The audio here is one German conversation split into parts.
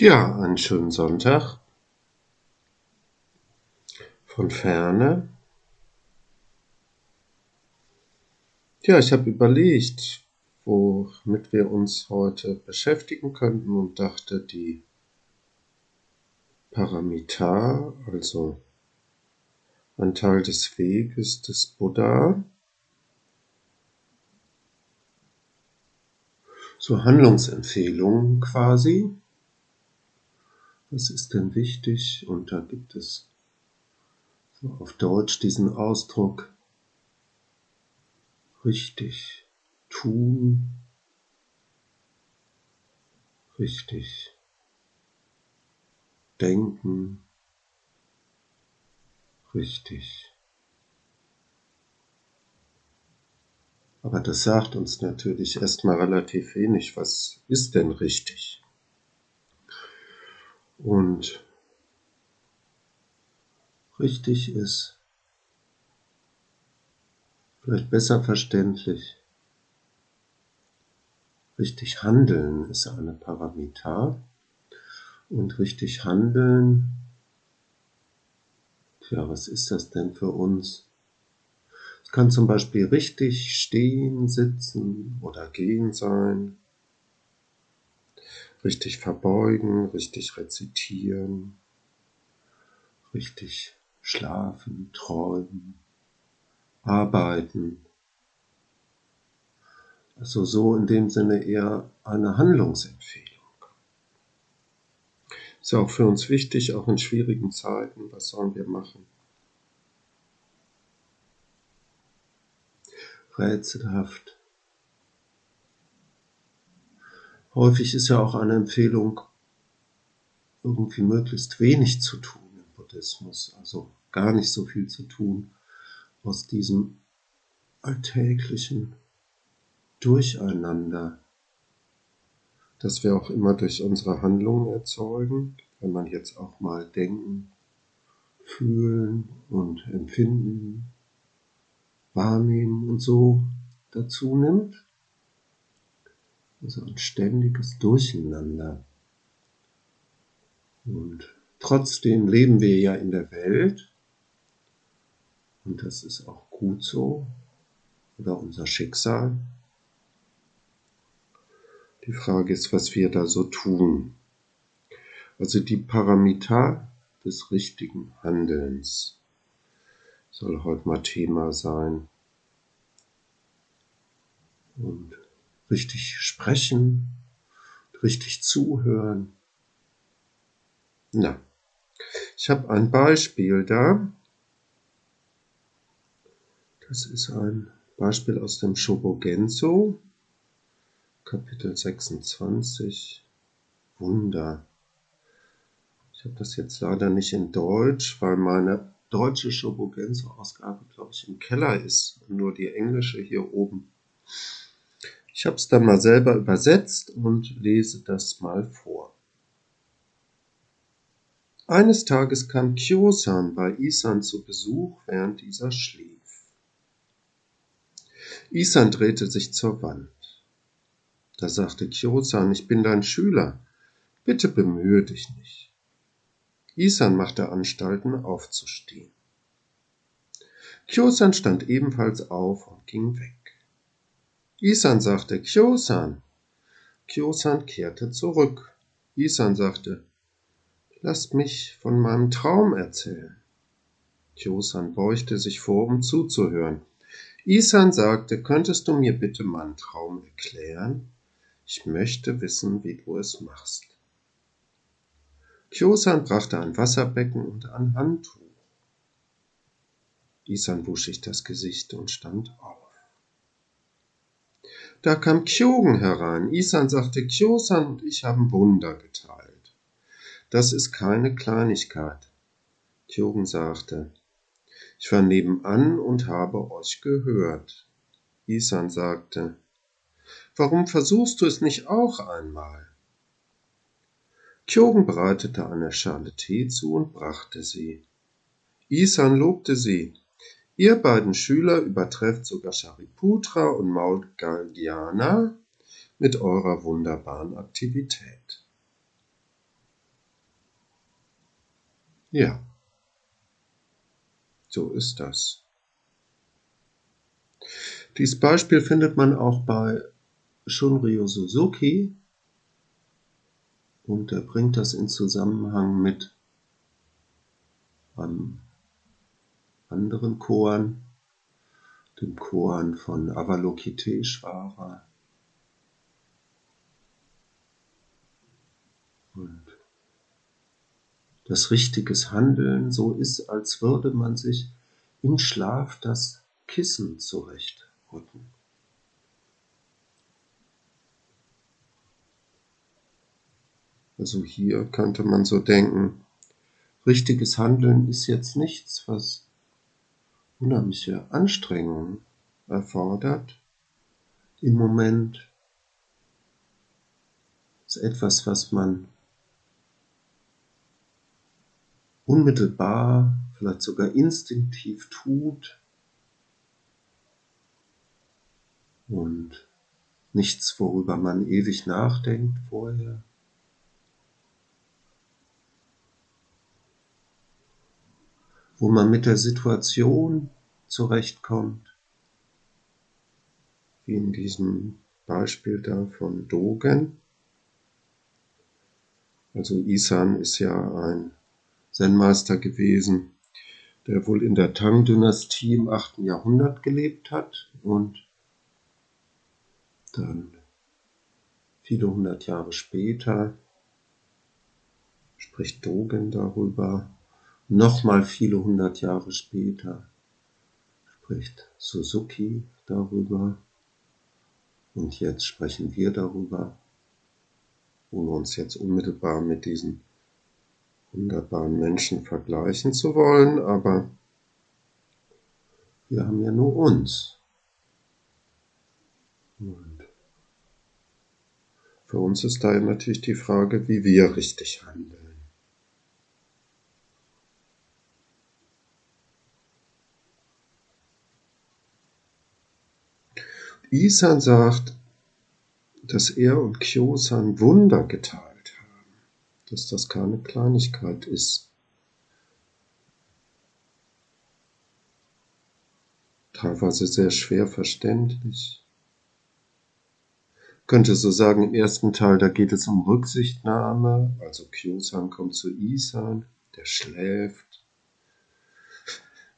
Ja, einen schönen Sonntag. Von ferne. Ja, ich habe überlegt, womit wir uns heute beschäftigen könnten und dachte, die Paramita, also ein Teil des Weges des Buddha, so Handlungsempfehlungen quasi, was ist denn wichtig? Und da gibt es so auf Deutsch diesen Ausdruck richtig tun, richtig denken, richtig. Aber das sagt uns natürlich erstmal relativ wenig. Was ist denn richtig? Und richtig ist, vielleicht besser verständlich. Richtig handeln ist eine Paramita und richtig handeln, tja, was ist das denn für uns? Es kann zum Beispiel richtig stehen, sitzen oder gehen sein richtig verbeugen, richtig rezitieren, richtig schlafen, träumen, arbeiten. Also so in dem Sinne eher eine Handlungsempfehlung. Ist ja auch für uns wichtig, auch in schwierigen Zeiten, was sollen wir machen? Rätselhaft Häufig ist ja auch eine Empfehlung, irgendwie möglichst wenig zu tun im Buddhismus, also gar nicht so viel zu tun aus diesem alltäglichen Durcheinander, das wir auch immer durch unsere Handlungen erzeugen, wenn man jetzt auch mal denken, fühlen und empfinden, wahrnehmen und so dazu nimmt. Also ein ständiges Durcheinander. Und trotzdem leben wir ja in der Welt. Und das ist auch gut so. Oder unser Schicksal. Die Frage ist, was wir da so tun. Also die Paramita des richtigen Handelns soll heute mal Thema sein. Und richtig sprechen, richtig zuhören. Na, ich habe ein Beispiel da. Das ist ein Beispiel aus dem Shobogenzo, Kapitel 26, Wunder. Ich habe das jetzt leider nicht in Deutsch, weil meine deutsche Shobogenzo-Ausgabe, glaube ich, im Keller ist und nur die englische hier oben. Ich habe es dann mal selber übersetzt und lese das mal vor. Eines Tages kam Kyosan bei Isan zu Besuch, während dieser schlief. Isan drehte sich zur Wand. Da sagte Kyosan, ich bin dein Schüler, bitte bemühe dich nicht. Isan machte Anstalten aufzustehen. Kyosan stand ebenfalls auf und ging weg. Isan sagte Kyosan. Kyosan kehrte zurück. Isan sagte, lasst mich von meinem Traum erzählen. Kyosan beugte sich vor, um zuzuhören. Isan sagte, könntest du mir bitte meinen Traum erklären? Ich möchte wissen, wie du es machst. Kyosan brachte ein Wasserbecken und ein Handtuch. Isan wusch sich das Gesicht und stand auf. Da kam Kyogen herein. Isan sagte, Kyosan und ich haben Wunder geteilt. Das ist keine Kleinigkeit. Kyogen sagte, ich war nebenan und habe euch gehört. Isan sagte, warum versuchst du es nicht auch einmal? Kyogen bereitete eine Schale Tee zu und brachte sie. Isan lobte sie. Ihr beiden Schüler übertrefft sogar Shariputra und Maudgalyana mit eurer wunderbaren Aktivität. Ja, so ist das. Dieses Beispiel findet man auch bei Shunryu Suzuki und er bringt das in Zusammenhang mit einem anderen Koan, dem Koan von Avalokiteshvara. Und das richtiges Handeln so ist, als würde man sich im Schlaf das Kissen zurechtrücken. Also hier könnte man so denken, richtiges Handeln ist jetzt nichts, was unheimliche Anstrengungen erfordert. Im Moment ist etwas, was man unmittelbar, vielleicht sogar instinktiv tut und nichts, worüber man ewig nachdenkt vorher. Wo man mit der Situation zurechtkommt, wie in diesem Beispiel da von Dogen. Also Isan ist ja ein Zen-Meister gewesen, der wohl in der Tang-Dynastie im 8. Jahrhundert gelebt hat und dann viele hundert Jahre später spricht Dogen darüber, Nochmal viele hundert Jahre später spricht Suzuki darüber und jetzt sprechen wir darüber, ohne uns jetzt unmittelbar mit diesen wunderbaren Menschen vergleichen zu wollen, aber wir haben ja nur uns. Und für uns ist da natürlich die Frage, wie wir richtig handeln. Isan sagt, dass er und Kyosan Wunder geteilt haben, dass das keine Kleinigkeit ist. Teilweise sehr schwer verständlich. könnte so sagen, im ersten Teil, da geht es um Rücksichtnahme, also Kyosan kommt zu Isan, der schläft,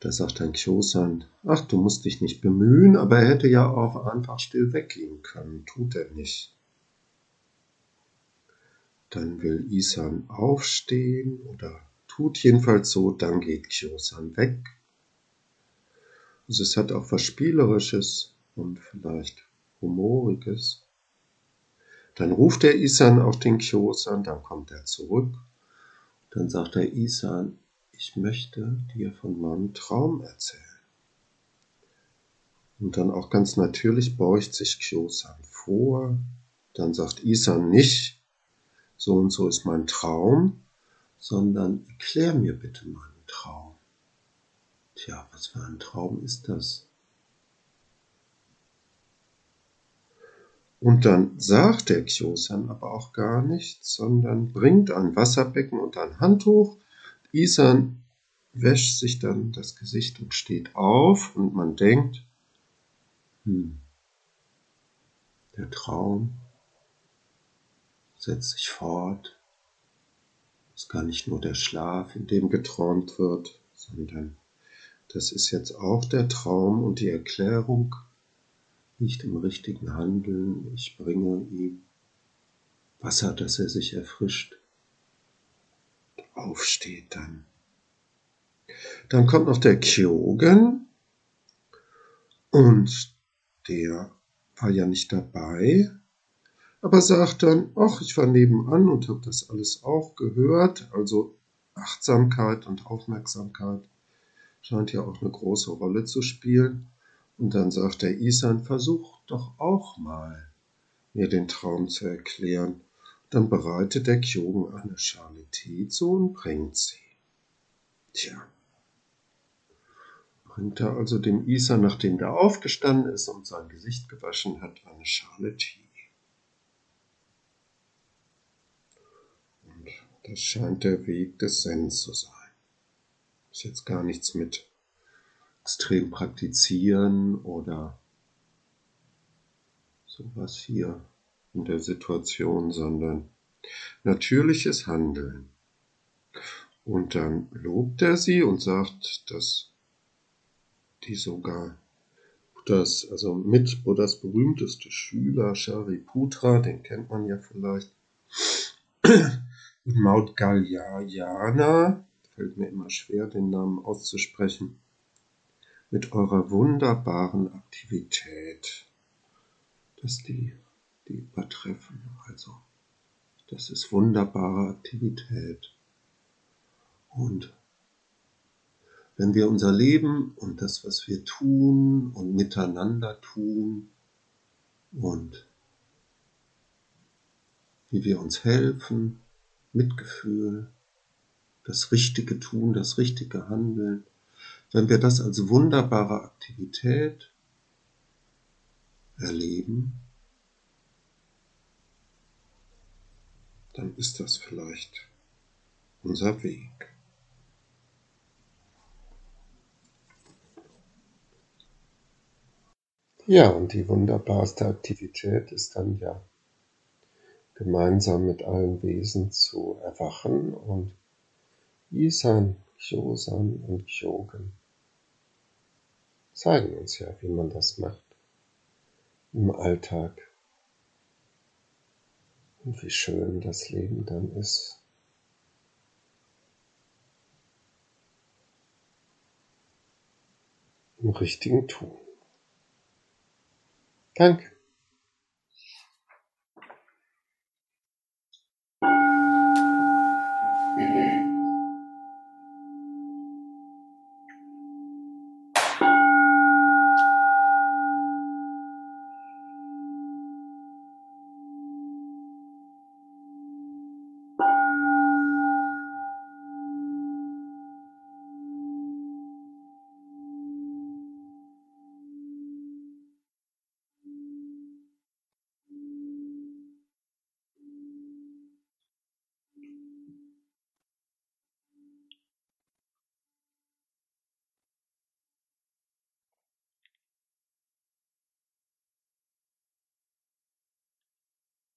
da sagt dann Kyosan, ach, du musst dich nicht bemühen, aber er hätte ja auch einfach still weggehen können, tut er nicht. Dann will Isan aufstehen oder tut jedenfalls so, dann geht Kyosan weg. Also es hat auch was Spielerisches und vielleicht Humoriges. Dann ruft der Isan auf den Kyosan, dann kommt er zurück. Dann sagt der Isan, ich möchte dir von meinem Traum erzählen. Und dann auch ganz natürlich beugt sich Kyosan vor, dann sagt Isan nicht, so und so ist mein Traum, sondern erklär mir bitte meinen Traum. Tja, was für ein Traum ist das? Und dann sagt der Kyosan aber auch gar nichts, sondern bringt ein Wasserbecken und ein Handtuch Isan wäscht sich dann das Gesicht und steht auf und man denkt, hm, der Traum setzt sich fort. Es ist gar nicht nur der Schlaf, in dem geträumt wird, sondern das ist jetzt auch der Traum und die Erklärung nicht im richtigen Handeln. Ich bringe ihm Wasser, dass er sich erfrischt aufsteht dann. Dann kommt noch der Kyogen und der war ja nicht dabei, aber sagt dann, ach, ich war nebenan und habe das alles auch gehört, also Achtsamkeit und Aufmerksamkeit scheint ja auch eine große Rolle zu spielen. Und dann sagt der Isan, versuch doch auch mal, mir den Traum zu erklären. Dann bereitet der Kyogen eine Schale Tee zu und bringt sie. Tja, bringt er also dem Isa, nachdem der aufgestanden ist und sein Gesicht gewaschen hat, eine Schale Tee. Und das scheint der Weg des Zen zu sein. Ist jetzt gar nichts mit extrem praktizieren oder sowas hier in der Situation, sondern natürliches Handeln. Und dann lobt er sie und sagt, dass die sogar Buddhas, also mit Buddhas berühmteste Schüler, Shariputra, den kennt man ja vielleicht, und Maut Galyayana, fällt mir immer schwer, den Namen auszusprechen, mit eurer wunderbaren Aktivität, dass die, die übertreffen. Also, das ist wunderbare Aktivität. Und wenn wir unser Leben und das, was wir tun und miteinander tun und wie wir uns helfen, Mitgefühl, das Richtige tun, das Richtige handeln, wenn wir das als wunderbare Aktivität erleben, dann ist das vielleicht unser Weg. Ja, und die wunderbarste Aktivität ist dann ja gemeinsam mit allen Wesen zu erwachen und Isan, Kyosan und Kyogen zeigen uns ja, wie man das macht im Alltag und wie schön das Leben dann ist. Im richtigen Tun. Danke.